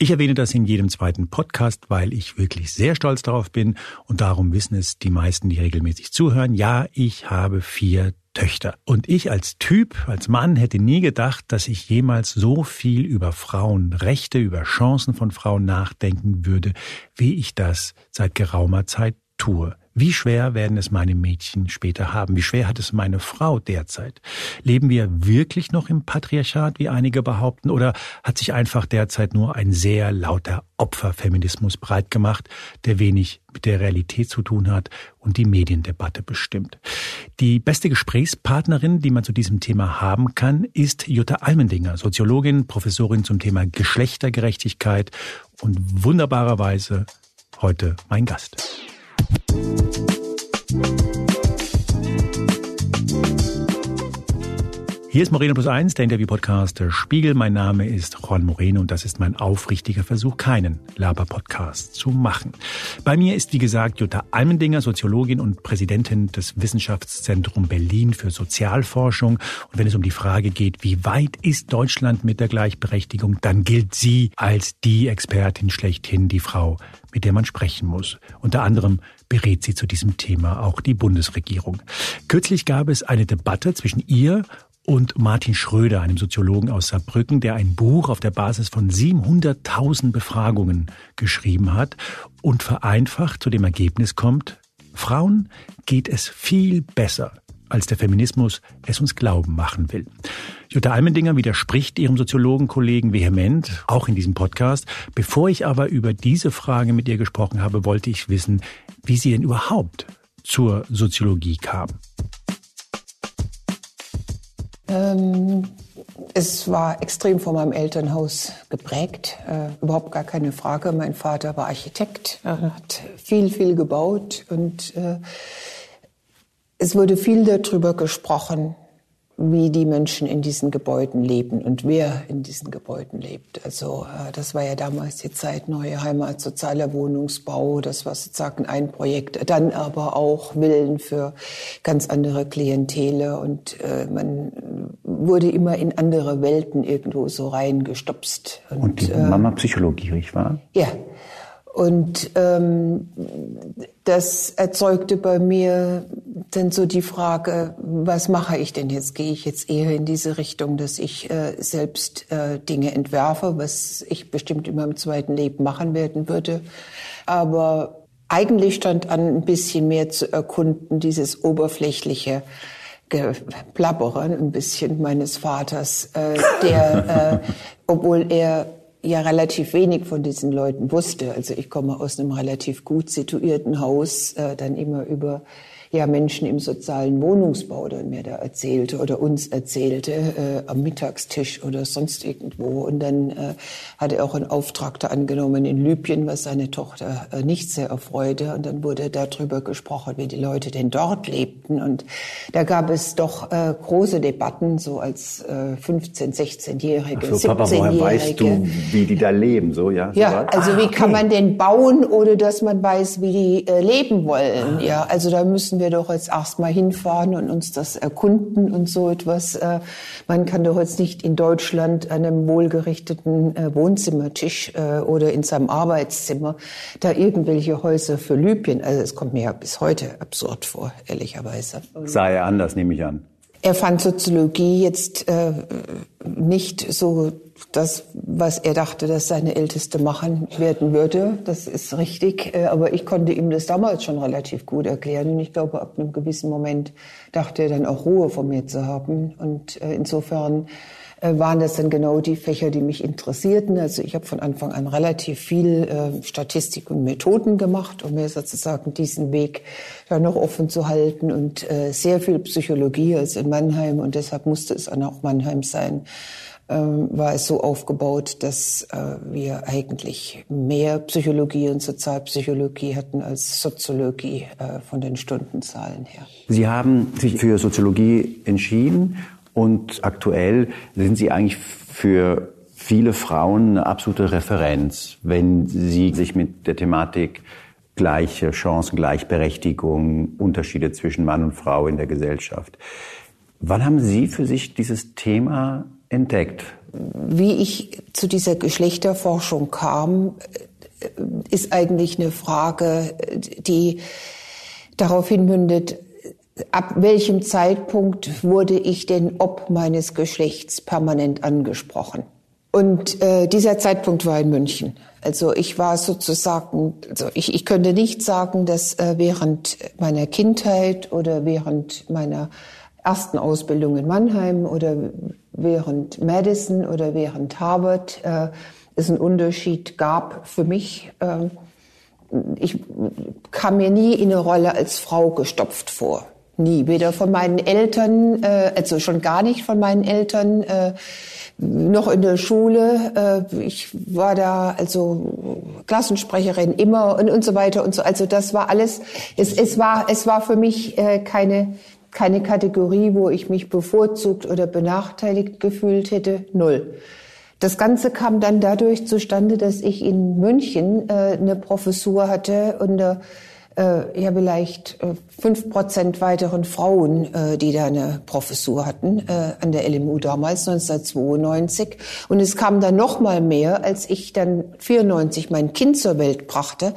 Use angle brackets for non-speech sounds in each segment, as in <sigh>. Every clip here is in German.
Ich erwähne das in jedem zweiten Podcast, weil ich wirklich sehr stolz darauf bin und darum wissen es die meisten, die regelmäßig zuhören. Ja, ich habe vier Töchter. Und ich als Typ, als Mann hätte nie gedacht, dass ich jemals so viel über Frauenrechte, über Chancen von Frauen nachdenken würde, wie ich das seit geraumer Zeit tue. Wie schwer werden es meine Mädchen später haben? Wie schwer hat es meine Frau derzeit? Leben wir wirklich noch im Patriarchat, wie einige behaupten, oder hat sich einfach derzeit nur ein sehr lauter Opferfeminismus breit gemacht, der wenig mit der Realität zu tun hat und die Mediendebatte bestimmt? Die beste Gesprächspartnerin, die man zu diesem Thema haben kann, ist Jutta Almendinger, Soziologin, Professorin zum Thema Geschlechtergerechtigkeit und wunderbarerweise heute mein Gast. Thank you. Hier ist Moreno Plus Eins, der Interview-Podcast der Spiegel. Mein Name ist Juan Moreno und das ist mein aufrichtiger Versuch, keinen Laber-Podcast zu machen. Bei mir ist, wie gesagt, Jutta Almendinger, Soziologin und Präsidentin des Wissenschaftszentrum Berlin für Sozialforschung. Und wenn es um die Frage geht, wie weit ist Deutschland mit der Gleichberechtigung, dann gilt sie als die Expertin schlechthin, die Frau, mit der man sprechen muss. Unter anderem berät sie zu diesem Thema auch die Bundesregierung. Kürzlich gab es eine Debatte zwischen ihr und Martin Schröder, einem Soziologen aus Saarbrücken, der ein Buch auf der Basis von 700.000 Befragungen geschrieben hat und vereinfacht zu dem Ergebnis kommt, Frauen geht es viel besser als der Feminismus es uns glauben machen will. Jutta Almendinger widerspricht ihrem Soziologenkollegen vehement, auch in diesem Podcast. Bevor ich aber über diese Frage mit ihr gesprochen habe, wollte ich wissen, wie sie denn überhaupt zur Soziologie kam. Ähm, es war extrem von meinem Elternhaus geprägt, äh, überhaupt gar keine Frage. Mein Vater war Architekt, er hat viel, viel gebaut und äh, es wurde viel darüber gesprochen, wie die Menschen in diesen Gebäuden leben und wer in diesen Gebäuden lebt. Also äh, das war ja damals die Zeit Neue Heimat, sozialer Wohnungsbau, das war sozusagen ein Projekt. Dann aber auch Willen für ganz andere Klientele und äh, man wurde immer in andere Welten irgendwo so reingestopst. Und, und die Mama Psychologie, nicht wahr? Ja. Und ähm, das erzeugte bei mir dann so die Frage, was mache ich denn jetzt? Gehe ich jetzt eher in diese Richtung, dass ich äh, selbst äh, Dinge entwerfe, was ich bestimmt in meinem zweiten Leben machen werden würde. Aber eigentlich stand an, ein bisschen mehr zu erkunden, dieses oberflächliche Geplappere ein bisschen meines Vaters, äh, der, äh, obwohl er ja relativ wenig von diesen Leuten wusste. Also ich komme aus einem relativ gut situierten Haus, äh, dann immer über ja Menschen im sozialen Wohnungsbau dann mir da erzählte oder uns erzählte äh, am Mittagstisch oder sonst irgendwo. Und dann äh, hat er auch einen Auftrag da angenommen in Libyen, was seine Tochter äh, nicht sehr erfreute. Und dann wurde darüber gesprochen, wie die Leute denn dort lebten. Und da gab es doch äh, große Debatten, so als äh, 15-, 16-Jährige, so, 17-Jährige. weißt du, wie die da leben, so ja? Ja, also ah, wie okay. kann man denn bauen, ohne dass man weiß, wie die äh, leben wollen? Ah. Ja, also da müssen müssen wir doch jetzt erstmal hinfahren und uns das erkunden und so etwas. Äh, man kann doch jetzt nicht in Deutschland an einem wohlgerichteten äh, Wohnzimmertisch äh, oder in seinem Arbeitszimmer da irgendwelche Häuser für Libyen. Also es kommt mir ja bis heute absurd vor, ehrlicherweise. Sah er anders, nehme ich an. Er fand Soziologie jetzt äh, nicht so das, was er dachte, dass seine Älteste machen werden würde. Das ist richtig. Äh, aber ich konnte ihm das damals schon relativ gut erklären. Und ich glaube, ab einem gewissen Moment dachte er dann auch Ruhe von mir zu haben. Und äh, insofern waren das dann genau die Fächer, die mich interessierten. Also ich habe von Anfang an relativ viel Statistik und Methoden gemacht, um mir sozusagen diesen Weg da noch offen zu halten und sehr viel Psychologie als in Mannheim und deshalb musste es dann auch Mannheim sein. Ähm, war es so aufgebaut, dass äh, wir eigentlich mehr Psychologie und Sozialpsychologie hatten als Soziologie äh, von den Stundenzahlen her. Sie haben sich für Soziologie entschieden und aktuell sind Sie eigentlich für viele Frauen eine absolute Referenz, wenn sie sich mit der Thematik gleiche Chancen, Gleichberechtigung, Unterschiede zwischen Mann und Frau in der Gesellschaft. Wann haben Sie für sich dieses Thema entdeckt? wie ich zu dieser Geschlechterforschung kam, ist eigentlich eine Frage, die darauf hinmündet, ab welchem Zeitpunkt wurde ich denn ob meines Geschlechts permanent angesprochen? Und äh, dieser Zeitpunkt war in München. Also ich war sozusagen, also ich, ich könnte nicht sagen, dass äh, während meiner Kindheit oder während meiner ersten Ausbildung in Mannheim oder während Madison oder während Harvard äh, es einen Unterschied gab für mich. Äh, ich kam mir nie in eine Rolle als Frau gestopft vor. Nie. Weder von meinen Eltern, äh, also schon gar nicht von meinen Eltern, äh, noch in der Schule. Äh, ich war da also Klassensprecherin immer und, und so weiter und so. Also das war alles. Es, es war es war für mich äh, keine keine Kategorie, wo ich mich bevorzugt oder benachteiligt gefühlt hätte. Null. Das Ganze kam dann dadurch zustande, dass ich in München äh, eine Professur hatte und äh, äh, ja vielleicht äh, fünf Prozent weiteren Frauen, äh, die da eine Professur hatten äh, an der LMU damals 1992 und es kam dann noch mal mehr, als ich dann 94 mein Kind zur Welt brachte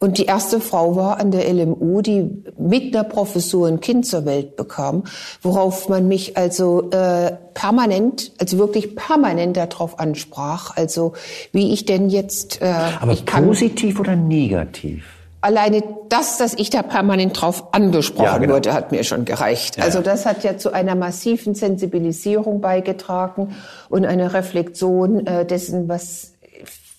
und die erste Frau war an der LMU, die mit einer Professur ein Kind zur Welt bekam, worauf man mich also äh, permanent, also wirklich permanent darauf ansprach, also wie ich denn jetzt äh, aber positiv oder negativ? Alleine das, dass ich da permanent drauf angesprochen ja, genau. wurde, hat mir schon gereicht. Ja, also das hat ja zu einer massiven Sensibilisierung beigetragen und einer Reflexion äh, dessen, was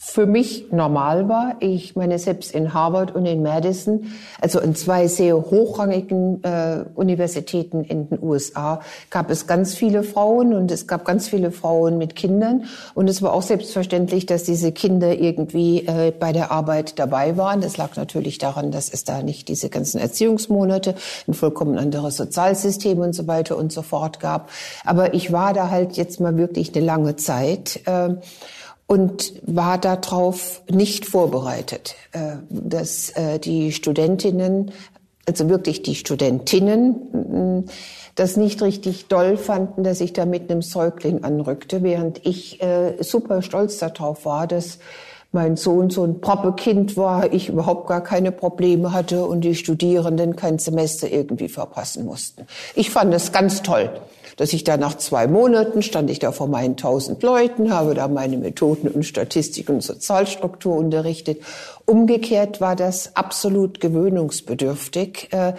für mich normal war. Ich meine, selbst in Harvard und in Madison, also in zwei sehr hochrangigen äh, Universitäten in den USA, gab es ganz viele Frauen und es gab ganz viele Frauen mit Kindern. Und es war auch selbstverständlich, dass diese Kinder irgendwie äh, bei der Arbeit dabei waren. Das lag natürlich daran, dass es da nicht diese ganzen Erziehungsmonate, ein vollkommen anderes Sozialsystem und so weiter und so fort gab. Aber ich war da halt jetzt mal wirklich eine lange Zeit. Äh, und war darauf nicht vorbereitet, äh, dass äh, die Studentinnen, also wirklich die Studentinnen, mm, das nicht richtig doll fanden, dass ich da mit einem Säugling anrückte, während ich äh, super stolz darauf war, dass mein Sohn so ein Proppekind war, ich überhaupt gar keine Probleme hatte und die Studierenden kein Semester irgendwie verpassen mussten. Ich fand es ganz toll dass ich da nach zwei Monaten stand ich da vor meinen tausend Leuten, habe da meine Methoden und Statistik und Sozialstruktur unterrichtet. Umgekehrt war das absolut gewöhnungsbedürftig, äh,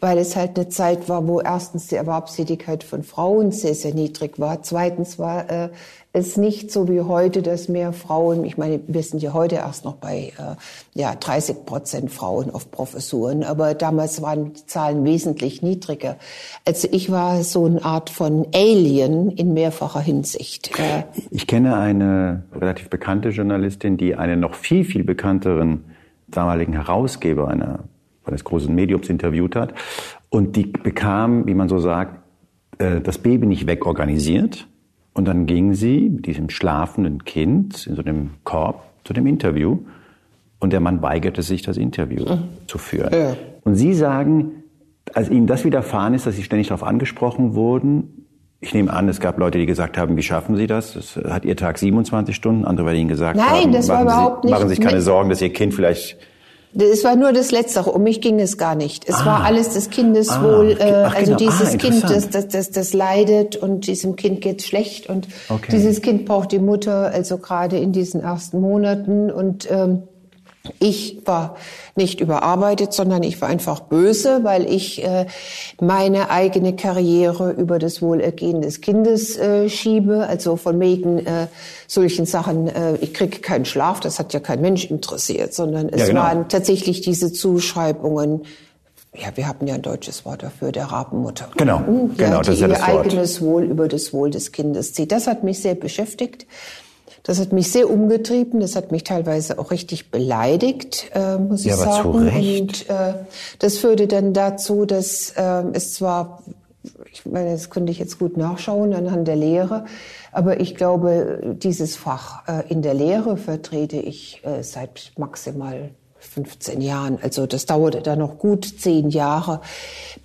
weil es halt eine Zeit war, wo erstens die Erwerbstätigkeit von Frauen sehr, sehr niedrig war. Zweitens war äh, es nicht so wie heute, dass mehr Frauen, ich meine, wir sind ja heute erst noch bei äh, ja, 30 Prozent Frauen auf Professuren, aber damals waren die Zahlen wesentlich niedriger. Also ich war so eine Art von Alien in mehrfacher Hinsicht. Äh, ich kenne eine relativ bekannte Journalistin, die einen noch viel, viel bekannteren damaligen Herausgeber einer, eines großen Mediums interviewt hat. Und die bekam, wie man so sagt, äh, das Baby nicht wegorganisiert, und dann ging sie mit diesem schlafenden Kind in so einem Korb zu dem Interview. Und der Mann weigerte sich, das Interview mhm. zu führen. Ja. Und Sie sagen, als Ihnen das widerfahren ist, dass Sie ständig darauf angesprochen wurden, ich nehme an, es gab Leute, die gesagt haben, wie schaffen Sie das? Das hat Ihr Tag 27 Stunden. Andere werden Ihnen gesagt Nein, haben, überhaupt Sie. Machen Sie sich keine Sorgen, dass Ihr Kind vielleicht es war nur das Letztere. Um mich ging es gar nicht. Es ah. war alles das Kindeswohl. Ah. Äh, Ach, also genau. dieses ah, Kind, das, das, das, das leidet und diesem Kind geht's schlecht und okay. dieses Kind braucht die Mutter. Also gerade in diesen ersten Monaten und ähm, ich war nicht überarbeitet, sondern ich war einfach böse, weil ich äh, meine eigene Karriere über das Wohlergehen des Kindes äh, schiebe. Also von wegen äh, solchen Sachen, äh, ich kriege keinen Schlaf, das hat ja kein Mensch interessiert, sondern es ja, genau. waren tatsächlich diese Zuschreibungen, ja, wir haben ja ein deutsches Wort dafür, der Rabenmutter. Genau, hm? ja, genau, das ist ja das Wort. ihr eigenes Wohl über das Wohl des Kindes zieht. Das hat mich sehr beschäftigt. Das hat mich sehr umgetrieben, das hat mich teilweise auch richtig beleidigt, äh, muss ja, ich sagen. Aber zu Recht. Und äh, das führte dann dazu, dass äh, es zwar, ich meine, das könnte ich jetzt gut nachschauen anhand der Lehre, aber ich glaube, dieses Fach äh, in der Lehre vertrete ich äh, seit maximal 15 Jahren. Also das dauerte dann noch gut zehn Jahre,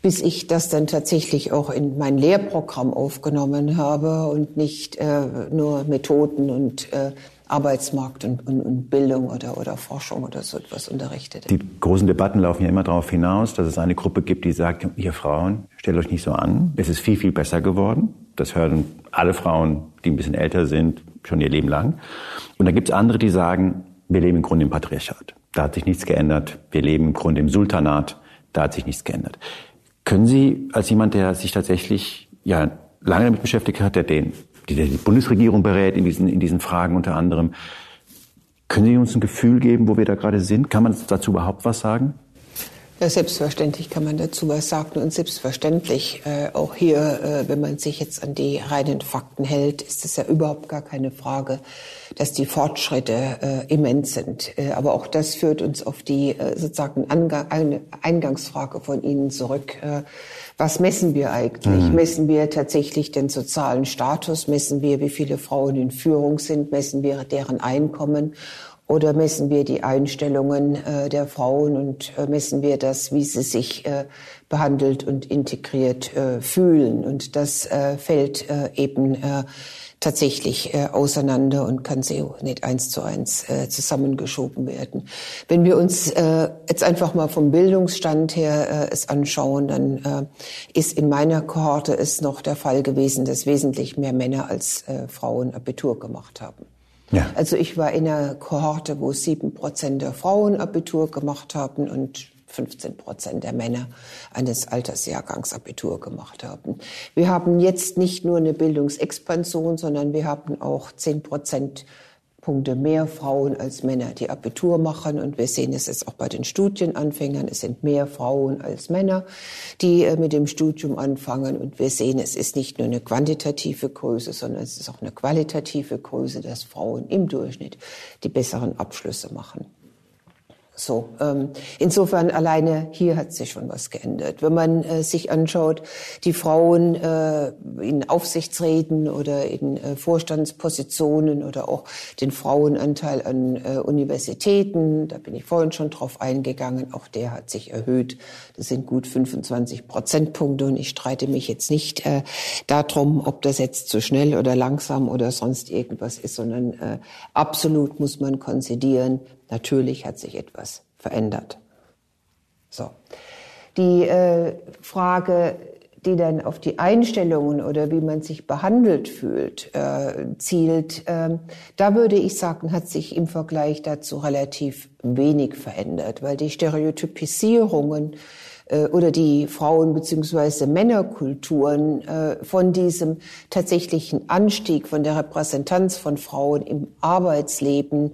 bis ich das dann tatsächlich auch in mein Lehrprogramm aufgenommen habe und nicht äh, nur Methoden und äh, Arbeitsmarkt und, und, und, Bildung oder, oder Forschung oder so etwas unterrichtet. Die großen Debatten laufen ja immer darauf hinaus, dass es eine Gruppe gibt, die sagt, ihr Frauen, stellt euch nicht so an, es ist viel, viel besser geworden. Das hören alle Frauen, die ein bisschen älter sind, schon ihr Leben lang. Und dann gibt es andere, die sagen, wir leben im Grunde im Patriarchat. Da hat sich nichts geändert. Wir leben im Grunde im Sultanat. Da hat sich nichts geändert. Können Sie als jemand, der sich tatsächlich ja lange damit beschäftigt hat, der den, die, die Bundesregierung berät in diesen, in diesen Fragen unter anderem, können Sie uns ein Gefühl geben, wo wir da gerade sind? Kann man dazu überhaupt was sagen? Ja, selbstverständlich kann man dazu was sagen und selbstverständlich äh, auch hier, äh, wenn man sich jetzt an die reinen Fakten hält, ist es ja überhaupt gar keine Frage, dass die Fortschritte äh, immens sind. Äh, aber auch das führt uns auf die äh, sozusagen Angang, Eingangsfrage von Ihnen zurück. Äh, was messen wir eigentlich? Mhm. Messen wir tatsächlich den sozialen Status? Messen wir, wie viele Frauen in Führung sind? Messen wir deren Einkommen? Oder messen wir die Einstellungen äh, der Frauen und äh, messen wir das, wie sie sich äh, behandelt und integriert äh, fühlen? Und das äh, fällt äh, eben tatsächlich auseinander und kann so nicht eins zu eins zusammengeschoben werden. Wenn wir uns jetzt einfach mal vom Bildungsstand her es anschauen, dann ist in meiner Kohorte es noch der Fall gewesen, dass wesentlich mehr Männer als Frauen Abitur gemacht haben. Ja. Also ich war in einer Kohorte, wo sieben Prozent der Frauen Abitur gemacht haben und 15 Prozent der Männer eines Altersjahrgangs Abitur gemacht haben. Wir haben jetzt nicht nur eine Bildungsexpansion, sondern wir haben auch 10 Prozent Punkte mehr Frauen als Männer, die Abitur machen. Und wir sehen es jetzt auch bei den Studienanfängern. Es sind mehr Frauen als Männer, die äh, mit dem Studium anfangen. Und wir sehen, es ist nicht nur eine quantitative Größe, sondern es ist auch eine qualitative Größe, dass Frauen im Durchschnitt die besseren Abschlüsse machen. So, ähm, insofern alleine hier hat sich schon was geändert. Wenn man äh, sich anschaut, die Frauen äh, in Aufsichtsräten oder in äh, Vorstandspositionen oder auch den Frauenanteil an äh, Universitäten, da bin ich vorhin schon drauf eingegangen, auch der hat sich erhöht. Das sind gut 25 Prozentpunkte und ich streite mich jetzt nicht äh, darum, ob das jetzt zu schnell oder langsam oder sonst irgendwas ist, sondern äh, absolut muss man konzidieren, Natürlich hat sich etwas verändert. So. Die äh, Frage, die dann auf die Einstellungen oder wie man sich behandelt fühlt, äh, zielt, äh, da würde ich sagen, hat sich im Vergleich dazu relativ wenig verändert, weil die Stereotypisierungen oder die Frauen- bzw. Männerkulturen äh, von diesem tatsächlichen Anstieg von der Repräsentanz von Frauen im Arbeitsleben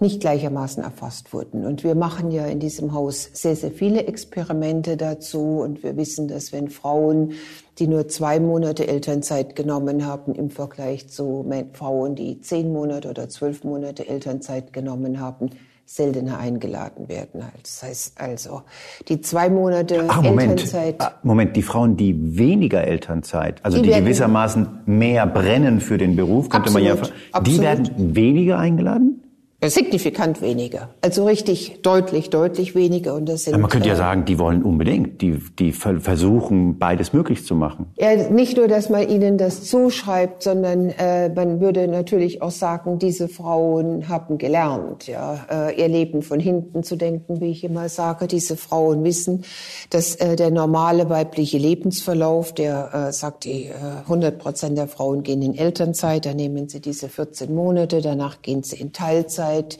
nicht gleichermaßen erfasst wurden. Und wir machen ja in diesem Haus sehr, sehr viele Experimente dazu. Und wir wissen, dass wenn Frauen, die nur zwei Monate Elternzeit genommen haben, im Vergleich zu Frauen, die zehn Monate oder zwölf Monate Elternzeit genommen haben, seltener eingeladen werden. Das heißt also, die zwei Monate Ach, Moment. Elternzeit. Ah, Moment, die Frauen, die weniger Elternzeit, also die, die gewissermaßen mehr brennen für den Beruf, könnte absolut, man ja, die absolut. werden weniger eingeladen? Signifikant weniger. Also richtig deutlich, deutlich weniger. Und das sind, ja, man könnte ja äh, sagen, die wollen unbedingt, die, die versuchen, beides möglich zu machen. Ja, nicht nur, dass man ihnen das zuschreibt, sondern äh, man würde natürlich auch sagen, diese Frauen haben gelernt, ja, äh, ihr Leben von hinten zu denken, wie ich immer sage. Diese Frauen wissen, dass äh, der normale weibliche Lebensverlauf, der äh, sagt, die äh, 100 Prozent der Frauen gehen in Elternzeit, da nehmen sie diese 14 Monate, danach gehen sie in Teilzeit Zeit,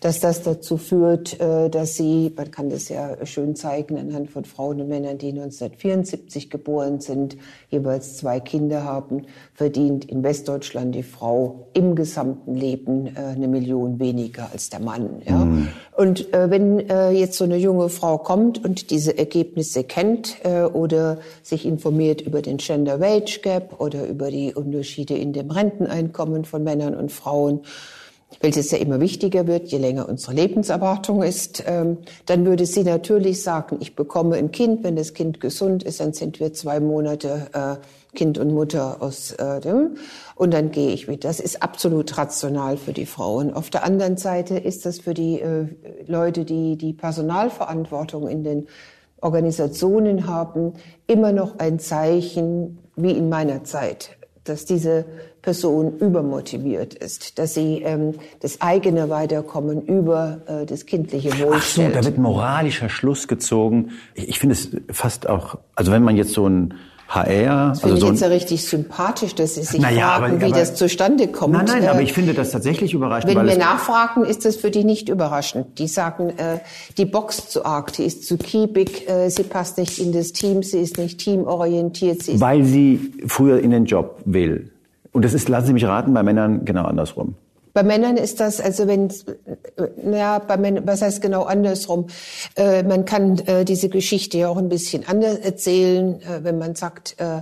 dass das dazu führt, äh, dass sie, man kann das ja schön zeigen anhand von Frauen und Männern, die 1974 geboren sind, jeweils zwei Kinder haben, verdient in Westdeutschland die Frau im gesamten Leben äh, eine Million weniger als der Mann. Ja? Mhm. Und äh, wenn jetzt so eine junge Frau kommt und diese Ergebnisse kennt oder sich informiert über den Gender Wage Gap oder über die Unterschiede in dem Renteneinkommen von Männern und Frauen, weil es ja immer wichtiger wird, je länger unsere Lebenserwartung ist, ähm, dann würde sie natürlich sagen, ich bekomme ein Kind, wenn das Kind gesund ist, dann sind wir zwei Monate äh, Kind und Mutter aus äh, dem und dann gehe ich mit. Das ist absolut rational für die Frauen. Auf der anderen Seite ist das für die äh, Leute, die die Personalverantwortung in den Organisationen haben, immer noch ein Zeichen, wie in meiner Zeit, dass diese Person übermotiviert ist, dass sie ähm, das eigene Weiterkommen über äh, das kindliche Wohl Ach so, da wird moralischer Schluss gezogen. Ich, ich finde es fast auch, also wenn man jetzt so ein HR. Das also so jetzt ja richtig sympathisch, dass Sie sich naja, fragen, aber, wie aber, das zustande kommt. Nein, nein, äh, aber ich finde das tatsächlich überraschend. Wenn wir nachfragen, ist das für die nicht überraschend. Die sagen, äh, die Box zu arg, die ist zu kiebig, äh, sie passt nicht in das Team, sie ist nicht teamorientiert. Sie Weil sie früher in den Job will. Und das ist, lassen Sie mich raten, bei Männern genau andersrum. Bei Männern ist das, also wenn, naja, bei Männern, was heißt genau andersrum? Äh, man kann äh, diese Geschichte ja auch ein bisschen anders erzählen, äh, wenn man sagt, äh,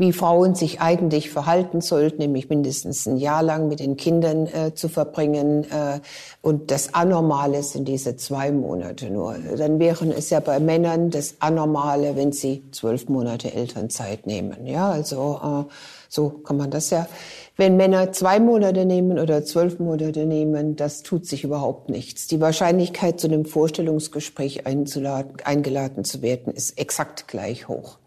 wie Frauen sich eigentlich verhalten sollten, nämlich mindestens ein Jahr lang mit den Kindern äh, zu verbringen. Äh, und das Anormale sind diese zwei Monate nur. Dann wären es ja bei Männern das Anormale, wenn sie zwölf Monate Elternzeit nehmen. Ja, also äh, so kann man das ja wenn Männer zwei Monate nehmen oder zwölf Monate nehmen, das tut sich überhaupt nichts. Die Wahrscheinlichkeit, zu einem Vorstellungsgespräch eingeladen zu werden, ist exakt gleich hoch.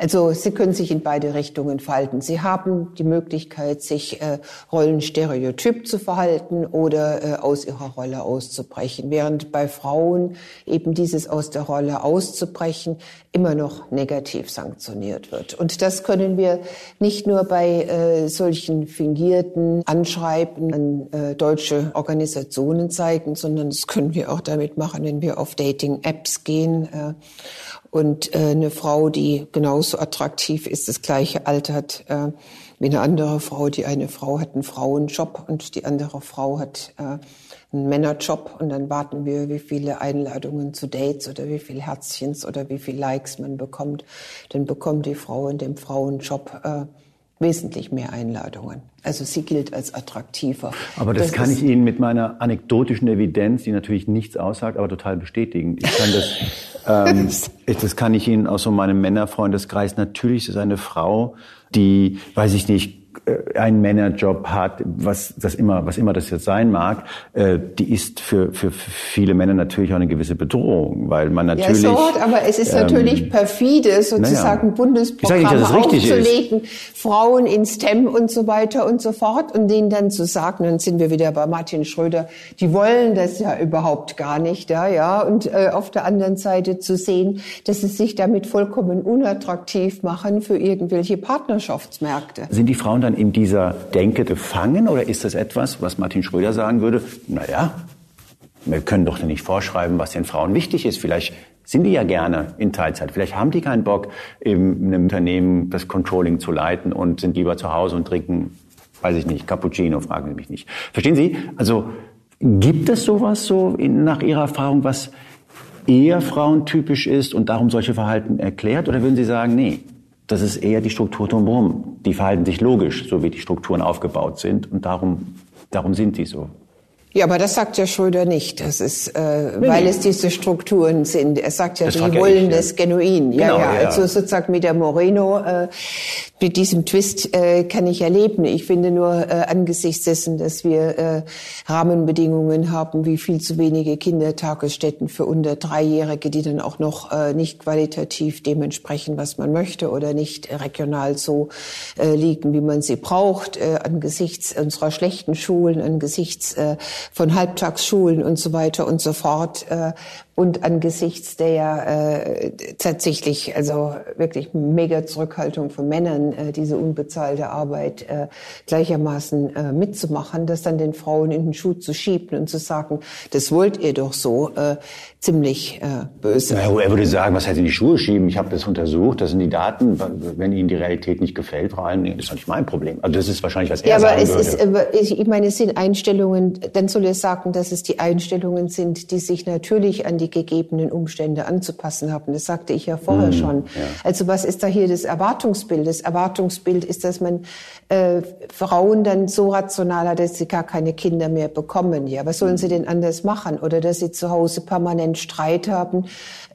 Also Sie können sich in beide Richtungen verhalten. Sie haben die Möglichkeit, sich äh, rollenstereotyp zu verhalten oder äh, aus ihrer Rolle auszubrechen, während bei Frauen eben dieses aus der Rolle auszubrechen immer noch negativ sanktioniert wird. Und das können wir nicht nur bei äh, solchen fingierten Anschreiben an äh, deutsche Organisationen zeigen, sondern das können wir auch damit machen, wenn wir auf Dating-Apps gehen. Äh, und äh, eine Frau, die genauso attraktiv ist, das gleiche Alter hat äh, wie eine andere Frau. Die eine Frau hat einen Frauenjob und die andere Frau hat äh, einen Männerjob. Und dann warten wir, wie viele Einladungen zu Dates oder wie viele Herzchens oder wie viele Likes man bekommt. Dann bekommt die Frau in dem Frauenjob äh, wesentlich mehr Einladungen. Also sie gilt als attraktiver. Aber das, das kann ich Ihnen mit meiner anekdotischen Evidenz, die natürlich nichts aussagt, aber total bestätigen. Ich kann das, ähm, <laughs> das kann ich Ihnen aus so meinem Männerfreundeskreis. Natürlich ist es eine Frau, die, weiß ich nicht, einen Männerjob hat, was das immer, was immer das jetzt sein mag, äh, die ist für, für viele Männer natürlich auch eine gewisse Bedrohung, weil man natürlich. Ja, so, aber es ist ähm, natürlich perfide, sozusagen naja. Bundesprogramme aufzulegen, Frauen in STEM und so weiter und so fort und denen dann zu sagen, dann sind wir wieder bei Martin Schröder, die wollen das ja überhaupt gar nicht, ja, ja, und äh, auf der anderen Seite zu sehen, dass sie sich damit vollkommen unattraktiv machen für irgendwelche Partnerschaftsmärkte. Sind die Frauen dann in dieser Denke gefangen oder ist das etwas, was Martin Schröder sagen würde, naja, wir können doch nicht vorschreiben, was den Frauen wichtig ist. Vielleicht sind die ja gerne in Teilzeit. Vielleicht haben die keinen Bock, in einem Unternehmen das Controlling zu leiten und sind lieber zu Hause und trinken, weiß ich nicht, Cappuccino, fragen Sie mich nicht. Verstehen Sie? Also gibt es sowas so in, nach Ihrer Erfahrung, was eher frauentypisch ist und darum solche Verhalten erklärt? Oder würden Sie sagen, nee, das ist eher die Struktur drumherum. Die verhalten sich logisch, so wie die Strukturen aufgebaut sind und darum, darum sind die so. Ja, aber das sagt ja Schröder nicht. Das ist, äh, nee, weil nee. es diese Strukturen sind. Er sagt ja, das die wollen ich, das ja. genuin. Ja, genau, ja, ja. Also sozusagen mit der Moreno, äh, mit diesem Twist äh, kann ich erleben. Ich finde nur äh, angesichts dessen, dass wir äh, Rahmenbedingungen haben, wie viel zu wenige Kindertagesstätten für unter Dreijährige, die dann auch noch äh, nicht qualitativ dementsprechend, was man möchte oder nicht regional so äh, liegen, wie man sie braucht, äh, angesichts unserer schlechten Schulen, angesichts äh, von Halbtagsschulen und so weiter und so fort. Und angesichts der äh, tatsächlich, also wirklich mega Zurückhaltung von Männern, äh, diese unbezahlte Arbeit äh, gleichermaßen äh, mitzumachen, das dann den Frauen in den Schuh zu schieben und zu sagen, das wollt ihr doch so, äh, ziemlich äh, böse. Ja, er würde sagen, was heißt in die Schuhe schieben? Ich habe das untersucht, das sind die Daten. Wenn Ihnen die Realität nicht gefällt, vor allem, das ist doch nicht mein Problem. Also das ist wahrscheinlich, was er ja, sagen aber es würde. ist, ich meine, es sind Einstellungen, dann soll ja sagen, dass es die Einstellungen sind, die sich natürlich an die gegebenen Umstände anzupassen haben. Das sagte ich ja vorher mhm, schon. Ja. Also was ist da hier das Erwartungsbild? Das Erwartungsbild ist, dass man äh, Frauen dann so rational hat, dass sie gar keine Kinder mehr bekommen. Ja, was sollen sie denn anders machen? Oder dass sie zu Hause permanent Streit haben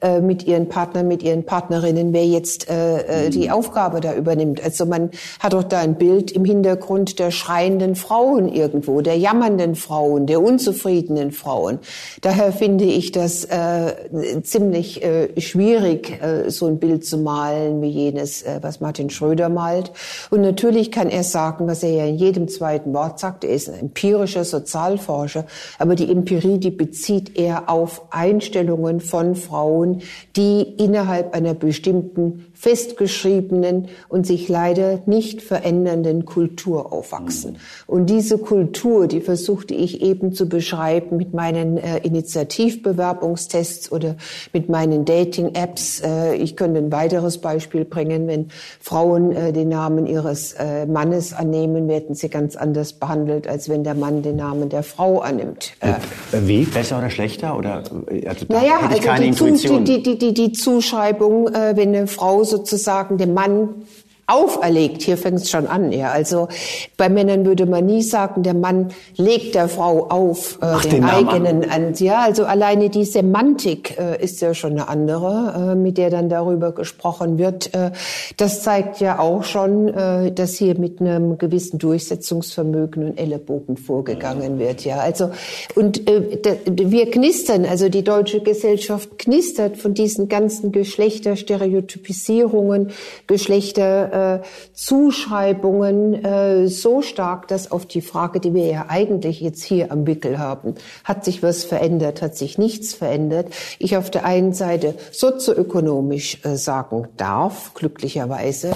äh, mit ihren Partnern, mit ihren Partnerinnen, wer jetzt äh, äh, die mhm. Aufgabe da übernimmt. Also man hat doch da ein Bild im Hintergrund der schreienden Frauen irgendwo, der jammernden Frauen, der unzufriedenen Frauen. Daher finde ich das äh, ziemlich äh, schwierig, äh, so ein Bild zu malen wie jenes, äh, was Martin Schröder malt. Und natürlich kann er sagen, was er ja in jedem zweiten Wort sagt, er ist ein empirischer Sozialforscher, aber die Empirie, die bezieht er auf Einstellungen von Frauen, die innerhalb einer bestimmten festgeschriebenen und sich leider nicht verändernden Kultur aufwachsen. Und diese Kultur, die versuchte ich eben zu beschreiben mit meinen äh, Initiativbewerbungstests oder mit meinen Dating-Apps. Äh, ich könnte ein weiteres Beispiel bringen. Wenn Frauen äh, den Namen ihres äh, Mannes annehmen, werden sie ganz anders behandelt, als wenn der Mann den Namen der Frau annimmt. Äh, Wie? Besser oder schlechter? Oder, also, naja, also die, die, die, die, die Zuschreibung, äh, wenn eine Frau sozusagen dem Mann auferlegt. Hier fängt es schon an. Ja. Also bei Männern würde man nie sagen, der Mann legt der Frau auf äh, den, den eigenen an. Ja, also alleine die Semantik äh, ist ja schon eine andere, äh, mit der dann darüber gesprochen wird. Äh, das zeigt ja auch schon, äh, dass hier mit einem gewissen Durchsetzungsvermögen und Ellenbogen vorgegangen wird. Ja, also und äh, wir knistern, also die deutsche Gesellschaft knistert von diesen ganzen Geschlechterstereotypisierungen, Geschlechter äh, Zuschreibungen äh, so stark, dass auf die Frage, die wir ja eigentlich jetzt hier am Wickel haben, hat sich was verändert, hat sich nichts verändert, ich auf der einen Seite sozioökonomisch äh, sagen darf, glücklicherweise,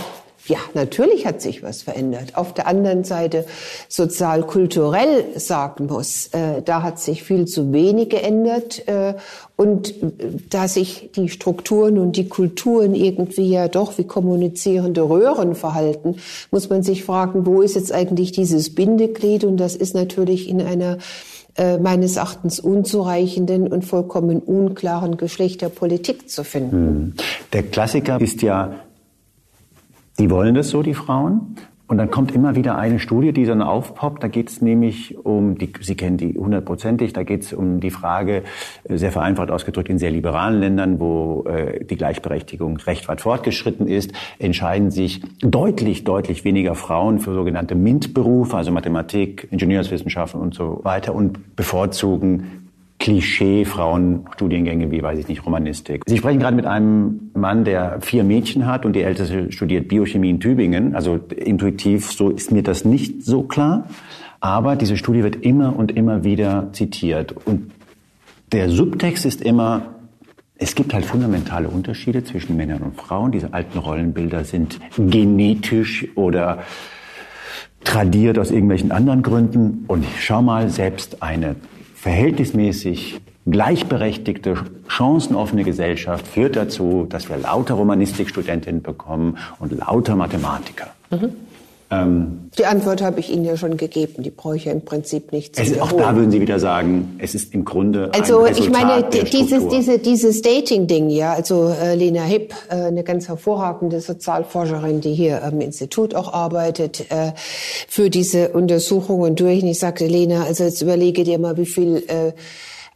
ja, natürlich hat sich was verändert. Auf der anderen Seite sozial-kulturell sagen muss, äh, da hat sich viel zu wenig geändert. Äh, und äh, da sich die Strukturen und die Kulturen irgendwie ja doch wie kommunizierende Röhren verhalten, muss man sich fragen, wo ist jetzt eigentlich dieses Bindeglied? Und das ist natürlich in einer äh, meines Erachtens unzureichenden und vollkommen unklaren Geschlechterpolitik zu finden. Hm. Der Klassiker ist ja die wollen das so, die Frauen. Und dann kommt immer wieder eine Studie, die dann aufpoppt. Da geht es nämlich um, die, Sie kennen die hundertprozentig, da geht es um die Frage, äh, sehr vereinfacht ausgedrückt, in sehr liberalen Ländern, wo äh, die Gleichberechtigung recht weit fortgeschritten ist, entscheiden sich deutlich, deutlich weniger Frauen für sogenannte MINT-Berufe, also Mathematik, Ingenieurswissenschaften und so weiter und bevorzugen Klischee-Frauenstudiengänge wie, weiß ich nicht, Romanistik. Sie sprechen gerade mit einem Mann, der vier Mädchen hat und die älteste studiert Biochemie in Tübingen. Also intuitiv so ist mir das nicht so klar. Aber diese Studie wird immer und immer wieder zitiert. Und der Subtext ist immer, es gibt halt fundamentale Unterschiede zwischen Männern und Frauen. Diese alten Rollenbilder sind genetisch oder tradiert aus irgendwelchen anderen Gründen. Und schau mal, selbst eine verhältnismäßig gleichberechtigte, chancenoffene Gesellschaft führt dazu, dass wir lauter Romanistikstudentinnen bekommen und lauter Mathematiker. Mhm. Ähm, die Antwort habe ich Ihnen ja schon gegeben. Die brauche ich ja im Prinzip nicht zu es, Auch da würden Sie wieder sagen, es ist im Grunde also ich meine dieses diese, dieses Dating-Ding, ja. Also äh, Lena Hipp, äh, eine ganz hervorragende Sozialforscherin, die hier am Institut auch arbeitet, äh, für diese Untersuchungen durch. Und ich sagte, Lena, also jetzt überlege dir mal, wie viel äh,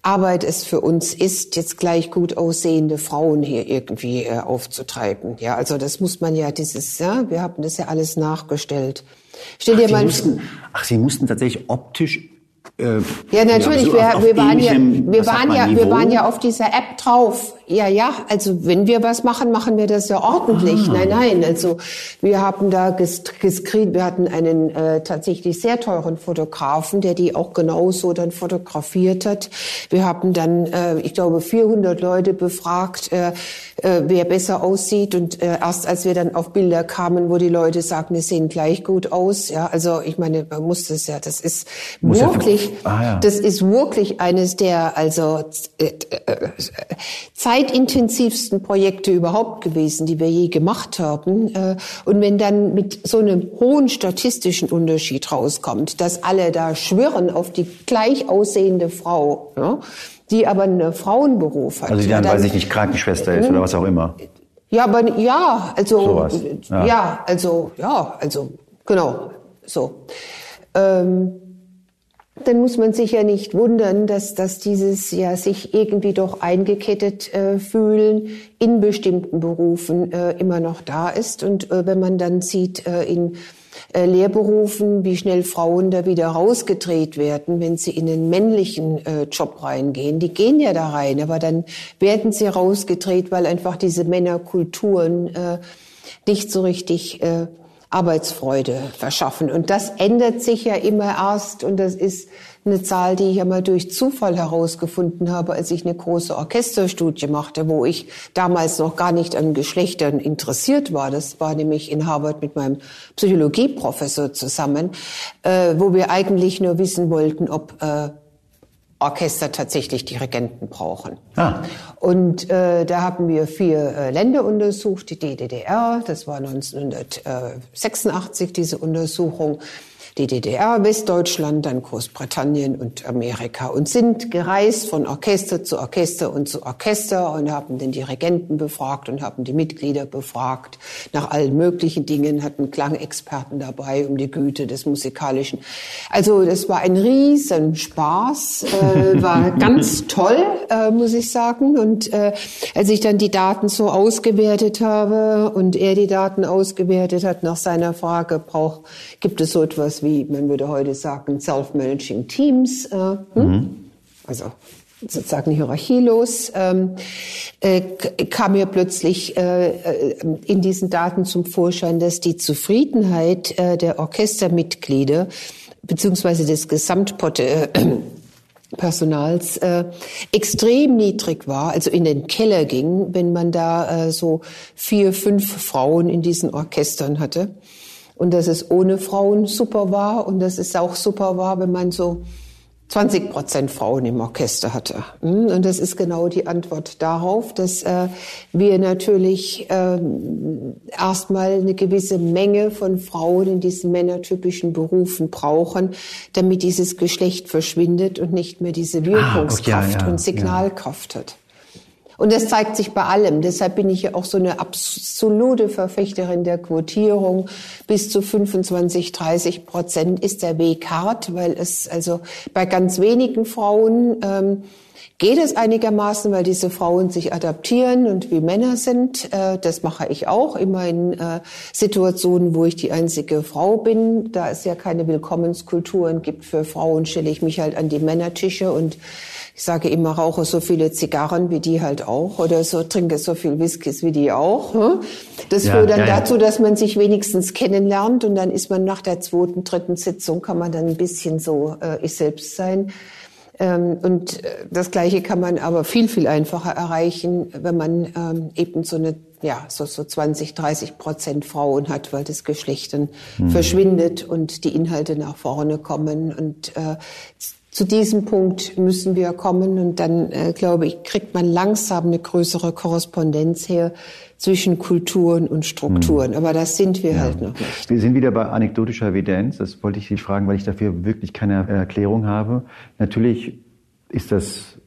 Arbeit es für uns ist, jetzt gleich gut aussehende Frauen hier irgendwie äh, aufzutreiben. Ja, also das muss man ja dieses, ja, wir haben das ja alles nachgestellt. Stell dir ach, mal, mussten, ach, Sie mussten tatsächlich optisch äh, ja, natürlich. Ja, wir, wir, waren ja, wir waren ja, wir waren ja auf dieser App drauf. Ja, ja. Also wenn wir was machen, machen wir das ja ordentlich. Ah. Nein, nein. Also wir haben da geskriegt. Wir hatten einen äh, tatsächlich sehr teuren Fotografen, der die auch genauso dann fotografiert hat. Wir haben dann, äh, ich glaube, 400 Leute befragt, äh, äh, wer besser aussieht. Und äh, erst als wir dann auf Bilder kamen, wo die Leute sagen, wir sehen gleich gut aus. Ja, also ich meine, man muss das ja. Das ist muss wirklich ah, ja. das ist wirklich eines der also äh, äh, zeitintensivsten Projekte überhaupt gewesen, die wir je gemacht haben. Äh, und wenn dann mit so einem hohen statistischen Unterschied rauskommt, dass alle da schwirren auf die gleich aussehende Frau, ja, die aber einen Frauenberuf hat. Also die dann, dann weiß ich nicht, Krankenschwester ist oder was auch immer. Ja, aber ja, also ja. ja. also ja, also genau so. Ähm, dann muss man sich ja nicht wundern, dass, dass dieses ja sich irgendwie doch eingekettet äh, fühlen in bestimmten Berufen äh, immer noch da ist. Und äh, wenn man dann sieht äh, in äh, Lehrberufen, wie schnell Frauen da wieder rausgedreht werden, wenn sie in einen männlichen äh, Job reingehen. Die gehen ja da rein, aber dann werden sie rausgedreht, weil einfach diese Männerkulturen äh, nicht so richtig äh, Arbeitsfreude verschaffen. Und das ändert sich ja immer erst und das ist eine Zahl, die ich ja mal durch Zufall herausgefunden habe, als ich eine große Orchesterstudie machte, wo ich damals noch gar nicht an Geschlechtern interessiert war. Das war nämlich in Harvard mit meinem Psychologieprofessor zusammen, äh, wo wir eigentlich nur wissen wollten, ob äh, Orchester tatsächlich Dirigenten brauchen. Ah. Und äh, da haben wir vier äh, Länder untersucht, die DDR, das war 1986 diese Untersuchung die DDR, Westdeutschland, dann Großbritannien und Amerika und sind gereist von Orchester zu Orchester und zu Orchester und haben den Dirigenten befragt und haben die Mitglieder befragt nach allen möglichen Dingen, hatten Klangexperten dabei um die Güte des musikalischen. Also das war ein Riesenspaß, äh, <laughs> war ganz toll, äh, muss ich sagen. Und äh, als ich dann die Daten so ausgewertet habe und er die Daten ausgewertet hat nach seiner Frage, braucht, gibt es so etwas wie, man würde heute sagen, Self-Managing Teams, äh, hm? mhm. also sozusagen hierarchielos, ähm, äh, kam mir plötzlich äh, äh, in diesen Daten zum Vorschein, dass die Zufriedenheit äh, der Orchestermitglieder beziehungsweise des Gesamtpersonals äh, extrem niedrig war, also in den Keller ging, wenn man da äh, so vier, fünf Frauen in diesen Orchestern hatte und dass es ohne Frauen super war und dass es auch super war, wenn man so 20 Prozent Frauen im Orchester hatte. Hm? Und das ist genau die Antwort darauf, dass äh, wir natürlich äh, erstmal eine gewisse Menge von Frauen in diesen männertypischen Berufen brauchen, damit dieses Geschlecht verschwindet und nicht mehr diese Wirkungskraft ah, okay, ja, und Signalkraft ja. hat. Und das zeigt sich bei allem. Deshalb bin ich ja auch so eine absolute Verfechterin der Quotierung. Bis zu 25, 30 Prozent ist der Weg hart, weil es also bei ganz wenigen Frauen ähm, geht es einigermaßen, weil diese Frauen sich adaptieren und wie Männer sind. Äh, das mache ich auch immer in äh, Situationen, wo ich die einzige Frau bin. Da es ja keine Willkommenskulturen gibt für Frauen, stelle ich mich halt an die Männertische und ich sage immer, rauche so viele Zigarren wie die halt auch oder so trinke so viel Whiskys wie die auch. Hm? Das ja, führt dann ja, dazu, dass man sich wenigstens kennenlernt und dann ist man nach der zweiten, dritten Sitzung kann man dann ein bisschen so äh, ich selbst sein. Ähm, und äh, das Gleiche kann man aber viel, viel einfacher erreichen, wenn man ähm, eben so eine, ja, so, so 20, 30 Prozent Frauen hat, weil das Geschlecht dann mhm. verschwindet und die Inhalte nach vorne kommen. Und äh, zu diesem Punkt müssen wir kommen und dann, äh, glaube ich, kriegt man langsam eine größere Korrespondenz her zwischen Kulturen und Strukturen. Mhm. Aber das sind wir ja. halt noch nicht. Wir sind wieder bei anekdotischer Evidenz. Das wollte ich Sie fragen, weil ich dafür wirklich keine Erklärung habe. Natürlich ist das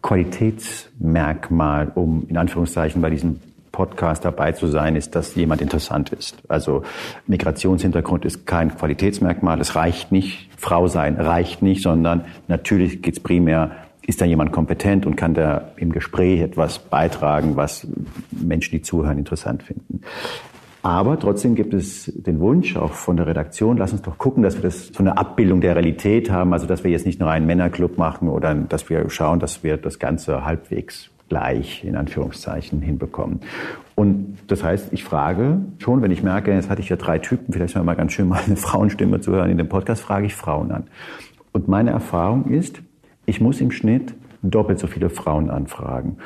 Qualitätsmerkmal, um in Anführungszeichen bei diesem Podcast dabei zu sein, ist, dass jemand interessant ist. Also Migrationshintergrund ist kein Qualitätsmerkmal. Es reicht nicht, Frau sein reicht nicht, sondern natürlich geht es primär, ist da jemand kompetent und kann da im Gespräch etwas beitragen, was Menschen, die zuhören, interessant finden. Aber trotzdem gibt es den Wunsch auch von der Redaktion, lass uns doch gucken, dass wir das so eine Abbildung der Realität haben, also dass wir jetzt nicht nur einen Männerclub machen oder dass wir schauen, dass wir das Ganze halbwegs gleich in Anführungszeichen hinbekommen. Und das heißt, ich frage schon, wenn ich merke, jetzt hatte ich ja drei Typen, vielleicht wäre mal ganz schön, <laughs> mal eine Frauenstimme zu hören in dem Podcast, frage ich Frauen an. Und meine Erfahrung ist, ich muss im Schnitt doppelt so viele Frauen anfragen.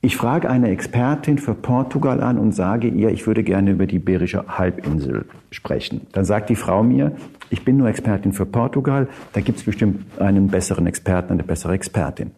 Ich frage eine Expertin für Portugal an und sage ihr, ich würde gerne über die Iberische Halbinsel sprechen. Dann sagt die Frau mir, ich bin nur Expertin für Portugal, da gibt es bestimmt einen besseren Experten, eine bessere Expertin.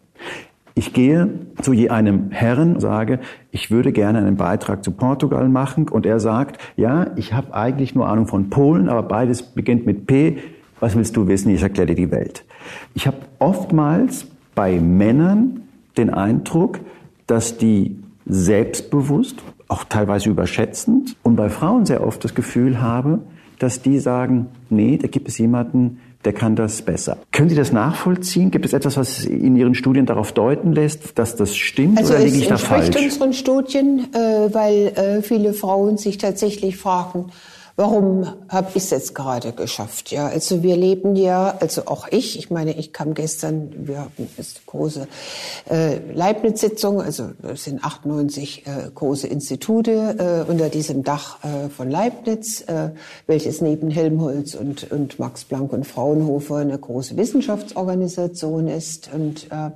Ich gehe zu einem Herren und sage, ich würde gerne einen Beitrag zu Portugal machen und er sagt, ja, ich habe eigentlich nur Ahnung von Polen, aber beides beginnt mit P. Was willst du wissen? Ich erkläre dir die Welt. Ich habe oftmals bei Männern den Eindruck, dass die selbstbewusst, auch teilweise überschätzend und bei Frauen sehr oft das Gefühl habe, dass die sagen, nee, da gibt es jemanden, der kann das besser. Können Sie das nachvollziehen? Gibt es etwas, was in Ihren Studien darauf deuten lässt, dass das stimmt also oder liege ich da falsch? Es entspricht unseren Studien, äh, weil äh, viele Frauen sich tatsächlich fragen, warum habe ich es jetzt gerade geschafft? Ja, also wir leben ja, also auch ich, ich meine, ich kam gestern, wir hatten eine große äh, Leibniz-Sitzung, also es sind 98 äh, große Institute äh, unter diesem Dach äh, von Leibniz, äh, welches neben Helmholtz und, und Max Planck und Fraunhofer eine große Wissenschaftsorganisation ist und äh,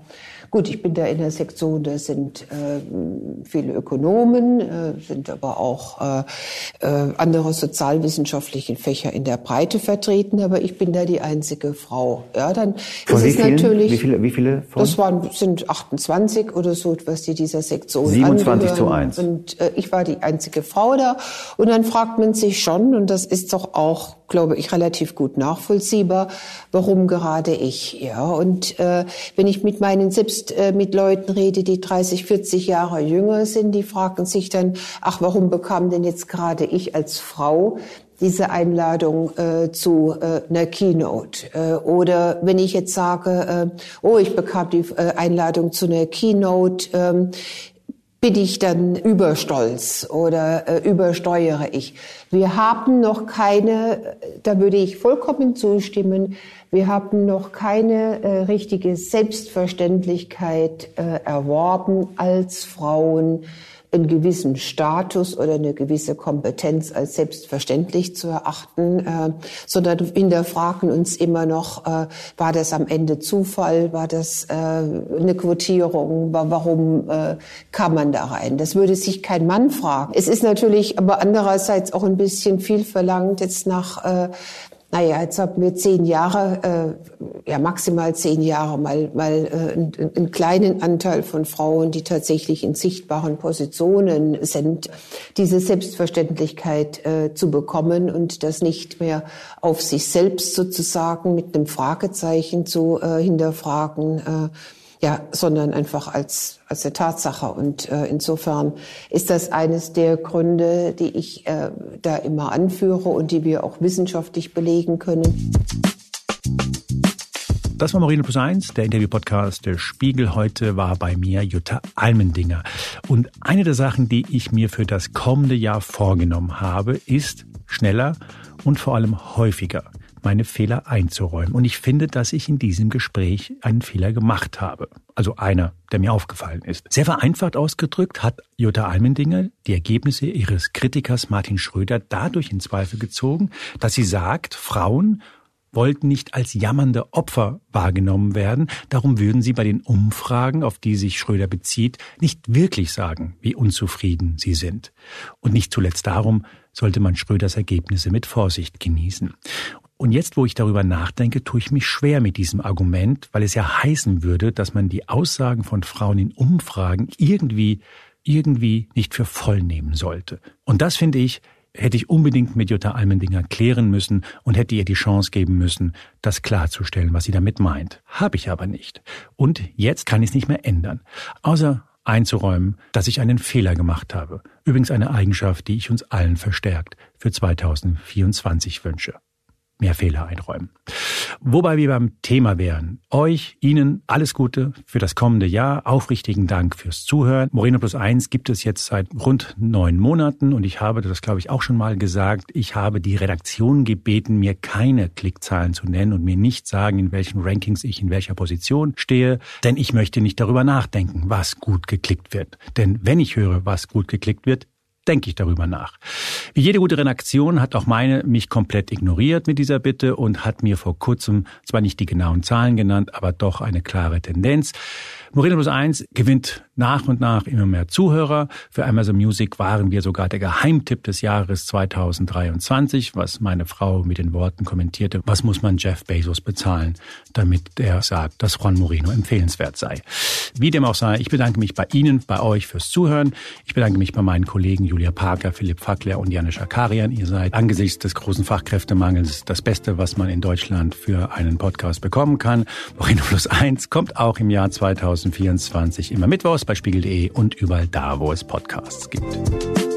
Gut, ich bin da in der Sektion, da sind äh, viele Ökonomen, äh, sind aber auch äh, äh, andere sozialwissenschaftliche Fächer in der Breite vertreten, aber ich bin da die einzige Frau. Ja, dann Von ist wie es vielen? natürlich. Wie viele, wie viele Frauen? Das waren, sind 28 oder so, was die dieser Sektion 27 angehören. zu 1. Und äh, ich war die einzige Frau da. Und dann fragt man sich schon, und das ist doch auch glaube ich, relativ gut nachvollziehbar, warum gerade ich. Ja, und äh, wenn ich mit meinen selbst äh, mit Leuten rede, die 30, 40 Jahre jünger sind, die fragen sich dann, ach, warum bekam denn jetzt gerade ich als Frau diese Einladung äh, zu äh, einer Keynote. Äh, oder wenn ich jetzt sage, äh, oh, ich bekam die äh, Einladung zu einer Keynote, äh, bin ich dann überstolz oder äh, übersteuere ich. Wir haben noch keine, da würde ich vollkommen zustimmen, wir haben noch keine äh, richtige Selbstverständlichkeit äh, erworben als Frauen einen gewissen Status oder eine gewisse Kompetenz als selbstverständlich zu erachten, äh, sondern hinterfragen uns immer noch, äh, war das am Ende Zufall, war das äh, eine Quotierung, warum äh, kam man da rein? Das würde sich kein Mann fragen. Es ist natürlich aber andererseits auch ein bisschen viel verlangt, jetzt nach äh, naja, jetzt haben wir zehn Jahre, äh, ja maximal zehn Jahre, mal, mal äh, einen, einen kleinen Anteil von Frauen, die tatsächlich in sichtbaren Positionen sind, diese Selbstverständlichkeit äh, zu bekommen und das nicht mehr auf sich selbst sozusagen mit einem Fragezeichen zu äh, hinterfragen. Äh, ja, sondern einfach als, als eine Tatsache. Und äh, insofern ist das eines der Gründe, die ich äh, da immer anführe und die wir auch wissenschaftlich belegen können. Das war Moreno Plus Eins, der Interview-Podcast der Spiegel. Heute war bei mir Jutta Almendinger. Und eine der Sachen, die ich mir für das kommende Jahr vorgenommen habe, ist schneller und vor allem häufiger meine Fehler einzuräumen. Und ich finde, dass ich in diesem Gespräch einen Fehler gemacht habe. Also einer, der mir aufgefallen ist. Sehr vereinfacht ausgedrückt hat Jutta Almendinger die Ergebnisse ihres Kritikers Martin Schröder dadurch in Zweifel gezogen, dass sie sagt, Frauen wollten nicht als jammernde Opfer wahrgenommen werden. Darum würden sie bei den Umfragen, auf die sich Schröder bezieht, nicht wirklich sagen, wie unzufrieden sie sind. Und nicht zuletzt darum sollte man Schröders Ergebnisse mit Vorsicht genießen. Und jetzt, wo ich darüber nachdenke, tue ich mich schwer mit diesem Argument, weil es ja heißen würde, dass man die Aussagen von Frauen in Umfragen irgendwie, irgendwie nicht für voll nehmen sollte. Und das finde ich, hätte ich unbedingt mit Jutta Almendinger klären müssen und hätte ihr die Chance geben müssen, das klarzustellen, was sie damit meint. Habe ich aber nicht. Und jetzt kann ich es nicht mehr ändern. Außer einzuräumen, dass ich einen Fehler gemacht habe. Übrigens eine Eigenschaft, die ich uns allen verstärkt für 2024 wünsche mehr Fehler einräumen. Wobei wir beim Thema wären. Euch, Ihnen alles Gute für das kommende Jahr. Aufrichtigen Dank fürs Zuhören. Moreno Plus Eins gibt es jetzt seit rund neun Monaten und ich habe das, glaube ich, auch schon mal gesagt. Ich habe die Redaktion gebeten, mir keine Klickzahlen zu nennen und mir nicht sagen, in welchen Rankings ich in welcher Position stehe, denn ich möchte nicht darüber nachdenken, was gut geklickt wird. Denn wenn ich höre, was gut geklickt wird, denke ich darüber nach. Wie jede gute Redaktion hat auch meine mich komplett ignoriert mit dieser Bitte und hat mir vor kurzem zwar nicht die genauen Zahlen genannt, aber doch eine klare Tendenz. Moreno Plus 1 gewinnt nach und nach immer mehr Zuhörer. Für Amazon Music waren wir sogar der Geheimtipp des Jahres 2023, was meine Frau mit den Worten kommentierte, was muss man Jeff Bezos bezahlen, damit er sagt, dass Juan Moreno empfehlenswert sei. Wie dem auch sei, ich bedanke mich bei Ihnen, bei euch fürs Zuhören. Ich bedanke mich bei meinen Kollegen Julia Parker, Philipp Fackler und Janis Schakarian. Ihr seid angesichts des großen Fachkräftemangels das Beste, was man in Deutschland für einen Podcast bekommen kann. Moreno Plus 1 kommt auch im Jahr 2000 2024 immer mittwochs bei spiegel.de und überall da, wo es Podcasts gibt.